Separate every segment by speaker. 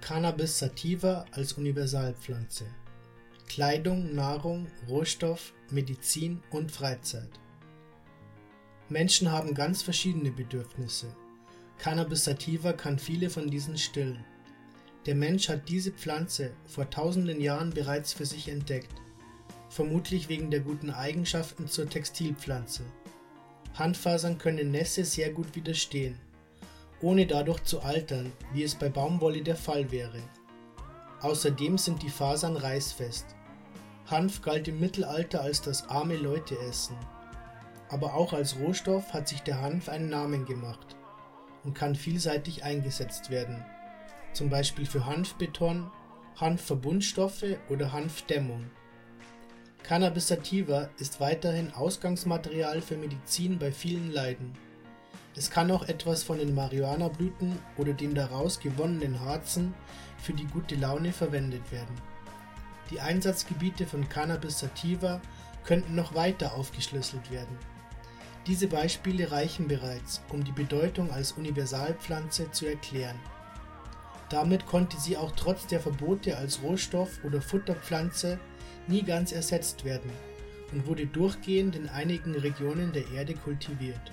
Speaker 1: Cannabis sativa als Universalpflanze. Kleidung, Nahrung, Rohstoff, Medizin und Freizeit. Menschen haben ganz verschiedene Bedürfnisse. Cannabis sativa kann viele von diesen stillen. Der Mensch hat diese Pflanze vor tausenden Jahren bereits für sich entdeckt, vermutlich wegen der guten Eigenschaften zur Textilpflanze. Handfasern können Nässe sehr gut widerstehen ohne dadurch zu altern, wie es bei Baumwolle der Fall wäre. Außerdem sind die Fasern reißfest. Hanf galt im Mittelalter als das arme Leute-Essen. Aber auch als Rohstoff hat sich der Hanf einen Namen gemacht und kann vielseitig eingesetzt werden, zum Beispiel für Hanfbeton, Hanfverbundstoffe oder Hanfdämmung. Cannabis sativa ist weiterhin Ausgangsmaterial für Medizin bei vielen Leiden. Es kann auch etwas von den Marihuana-Blüten oder den daraus gewonnenen Harzen für die gute Laune verwendet werden. Die Einsatzgebiete von Cannabis sativa könnten noch weiter aufgeschlüsselt werden. Diese Beispiele reichen bereits, um die Bedeutung als Universalpflanze zu erklären. Damit konnte sie auch trotz der Verbote als Rohstoff oder Futterpflanze nie ganz ersetzt werden und wurde durchgehend in einigen Regionen der Erde kultiviert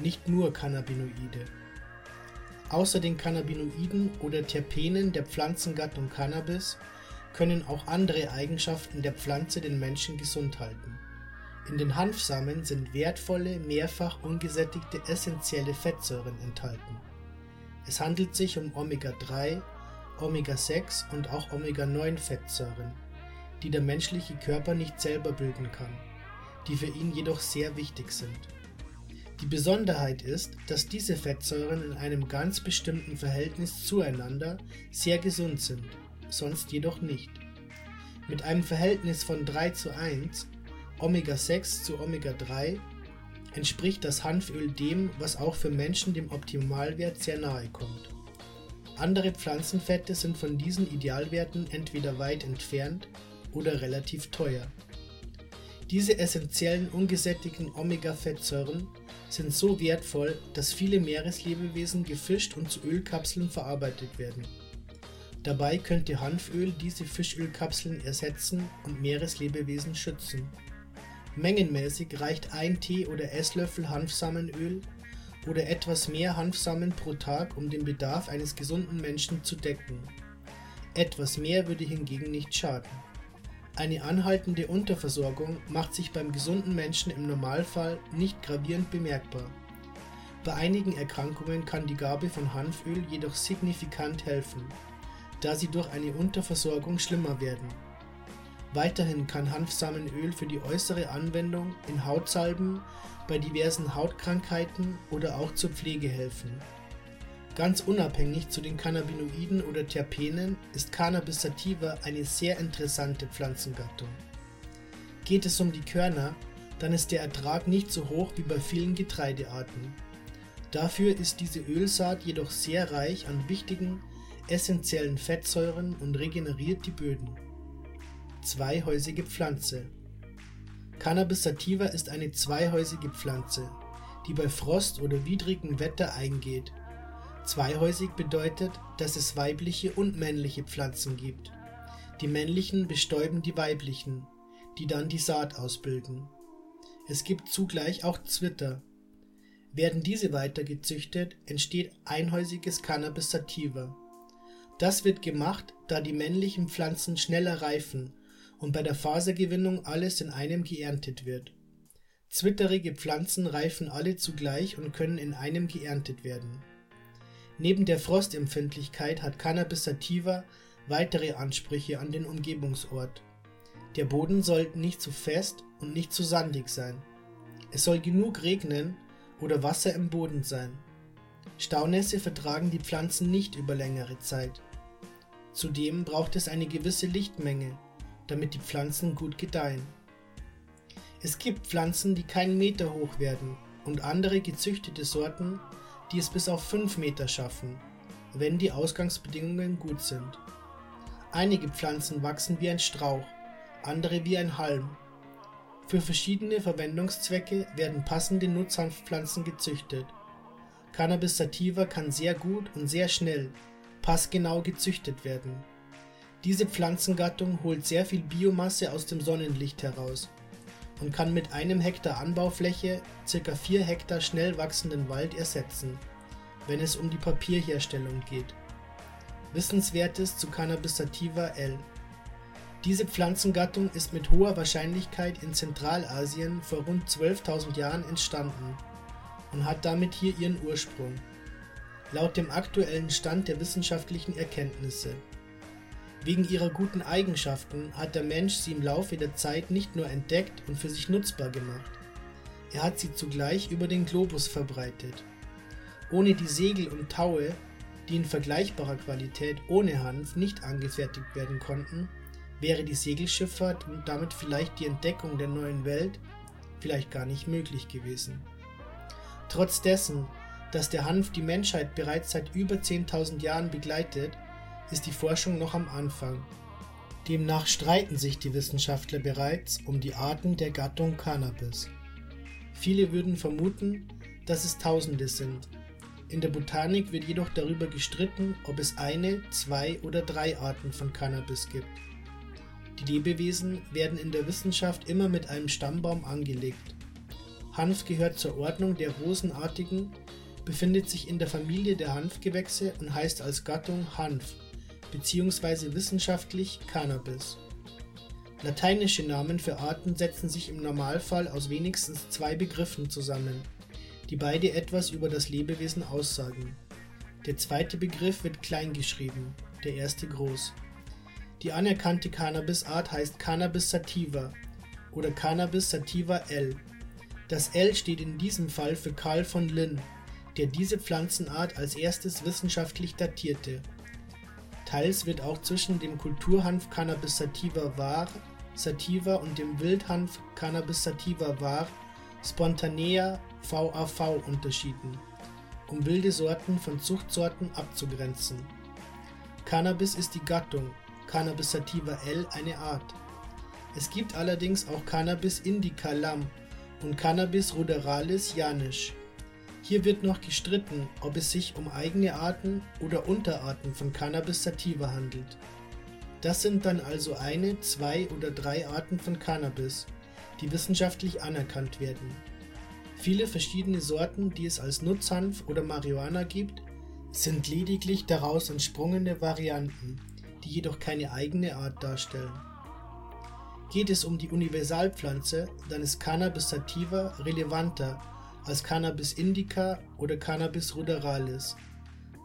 Speaker 1: nicht nur Cannabinoide. Außer den Cannabinoiden oder Terpenen der Pflanzengattung Cannabis können auch andere Eigenschaften der Pflanze den Menschen gesund halten. In den Hanfsamen sind wertvolle, mehrfach ungesättigte essentielle Fettsäuren enthalten. Es handelt sich um Omega-3, Omega-6 und auch Omega-9-Fettsäuren, die der menschliche Körper nicht selber bilden kann, die für ihn jedoch sehr wichtig sind. Die Besonderheit ist, dass diese Fettsäuren in einem ganz bestimmten Verhältnis zueinander sehr gesund sind, sonst jedoch nicht. Mit einem Verhältnis von 3 zu 1, Omega-6 zu Omega-3, entspricht das Hanföl dem, was auch für Menschen dem Optimalwert sehr nahe kommt. Andere Pflanzenfette sind von diesen Idealwerten entweder weit entfernt oder relativ teuer. Diese essentiellen ungesättigten Omega-Fettsäuren sind so wertvoll, dass viele Meereslebewesen gefischt und zu Ölkapseln verarbeitet werden. Dabei könnte Hanföl diese Fischölkapseln ersetzen und Meereslebewesen schützen. Mengenmäßig reicht ein Tee- oder Esslöffel Hanfsamenöl oder etwas mehr Hanfsamen pro Tag, um den Bedarf eines gesunden Menschen zu decken. Etwas mehr würde hingegen nicht schaden. Eine anhaltende Unterversorgung macht sich beim gesunden Menschen im Normalfall nicht gravierend bemerkbar. Bei einigen Erkrankungen kann die Gabe von Hanföl jedoch signifikant helfen, da sie durch eine Unterversorgung schlimmer werden. Weiterhin kann Hanfsamenöl für die äußere Anwendung in Hautsalben, bei diversen Hautkrankheiten oder auch zur Pflege helfen Ganz unabhängig zu den Cannabinoiden oder Terpenen ist Cannabis sativa eine sehr interessante Pflanzengattung. Geht es um die Körner, dann ist der Ertrag nicht so hoch wie bei vielen Getreidearten. Dafür ist diese Ölsaat jedoch sehr reich an wichtigen, essentiellen Fettsäuren und regeneriert die Böden. Zweihäusige Pflanze Cannabis sativa ist eine zweihäusige Pflanze, die bei Frost oder widrigem Wetter eingeht Zweihäusig bedeutet, dass es weibliche und männliche Pflanzen gibt. Die männlichen bestäuben die weiblichen, die dann die Saat ausbilden. Es gibt zugleich auch Zwitter. Werden diese weiter gezüchtet, entsteht einhäusiges Cannabis sativa. Das wird gemacht, da die männlichen Pflanzen schneller reifen und bei der Fasergewinnung alles in einem geerntet wird. Zwitterige Pflanzen reifen alle zugleich und können in einem geerntet werden. Neben der Frostempfindlichkeit hat Cannabis sativa weitere Ansprüche an den Umgebungsort. Der Boden soll nicht zu fest und nicht zu sandig sein. Es soll genug regnen oder Wasser im Boden sein. Staunässe vertragen die Pflanzen nicht über längere Zeit. Zudem braucht es eine gewisse Lichtmenge, damit die Pflanzen gut gedeihen. Es gibt Pflanzen, die keinen Meter hoch werden und andere gezüchtete Sorten, die es bis auf 5 Meter schaffen, wenn die Ausgangsbedingungen gut sind. Einige Pflanzen wachsen wie ein Strauch, andere wie ein Halm. Für verschiedene Verwendungszwecke werden passende Nutzhanfpflanzen gezüchtet. Cannabis sativa kann sehr gut und sehr schnell passgenau gezüchtet werden. Diese Pflanzengattung holt sehr viel Biomasse aus dem Sonnenlicht heraus und kann mit einem Hektar Anbaufläche ca. 4 Hektar schnell wachsenden Wald ersetzen, wenn es um die Papierherstellung geht. Wissenswertes zu Cannabis sativa L. Diese Pflanzengattung ist mit hoher Wahrscheinlichkeit in Zentralasien vor rund 12.000 Jahren entstanden und hat damit hier ihren Ursprung. Laut dem aktuellen Stand der wissenschaftlichen Erkenntnisse Wegen ihrer guten Eigenschaften hat der Mensch sie im Laufe der Zeit nicht nur entdeckt und für sich nutzbar gemacht, er hat sie zugleich über den Globus verbreitet. Ohne die Segel und Taue, die in vergleichbarer Qualität ohne Hanf nicht angefertigt werden konnten, wäre die Segelschifffahrt und damit vielleicht die Entdeckung der neuen Welt vielleicht gar nicht möglich gewesen. Trotz dessen, dass der Hanf die Menschheit bereits seit über 10.000 Jahren begleitet, ist die Forschung noch am Anfang. Demnach streiten sich die Wissenschaftler bereits um die Arten der Gattung Cannabis. Viele würden vermuten, dass es Tausende sind. In der Botanik wird jedoch darüber gestritten, ob es eine, zwei oder drei Arten von Cannabis gibt. Die Lebewesen werden in der Wissenschaft immer mit einem Stammbaum angelegt. Hanf gehört zur Ordnung der rosenartigen, befindet sich in der Familie der Hanfgewächse und heißt als Gattung Hanf bzw. wissenschaftlich Cannabis. Lateinische Namen für Arten setzen sich im Normalfall aus wenigstens zwei Begriffen zusammen, die beide etwas über das Lebewesen aussagen. Der zweite Begriff wird klein geschrieben, der erste groß. Die anerkannte Cannabisart heißt Cannabis sativa oder Cannabis sativa L. Das L steht in diesem Fall für Karl von Linn, der diese Pflanzenart als erstes wissenschaftlich datierte Teils wird auch zwischen dem Kulturhanf Cannabis sativa var. sativa und dem Wildhanf Cannabis sativa var. spontanea VAV unterschieden, um wilde Sorten von Zuchtsorten abzugrenzen. Cannabis ist die Gattung, Cannabis sativa L eine Art. Es gibt allerdings auch Cannabis indica Lam und Cannabis ruderalis janisch. Hier wird noch gestritten, ob es sich um eigene Arten oder Unterarten von Cannabis sativa handelt. Das sind dann also eine, zwei oder drei Arten von Cannabis, die wissenschaftlich anerkannt werden. Viele verschiedene Sorten, die es als Nutzhanf oder Marihuana gibt, sind lediglich daraus entsprungene Varianten, die jedoch keine eigene Art darstellen. Geht es um die Universalpflanze, dann ist Cannabis sativa relevanter als Cannabis indica oder Cannabis ruderalis,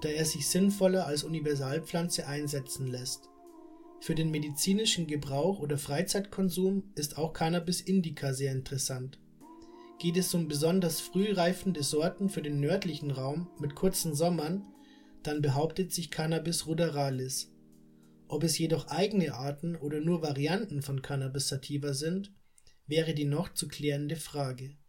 Speaker 1: da er sich sinnvoller als Universalpflanze einsetzen lässt. Für den medizinischen Gebrauch oder Freizeitkonsum ist auch Cannabis indica sehr interessant. Geht es um besonders früh reifende Sorten für den nördlichen Raum mit kurzen Sommern, dann behauptet sich Cannabis ruderalis. Ob es jedoch eigene Arten oder nur Varianten von Cannabis sativa sind, wäre die noch zu klärende Frage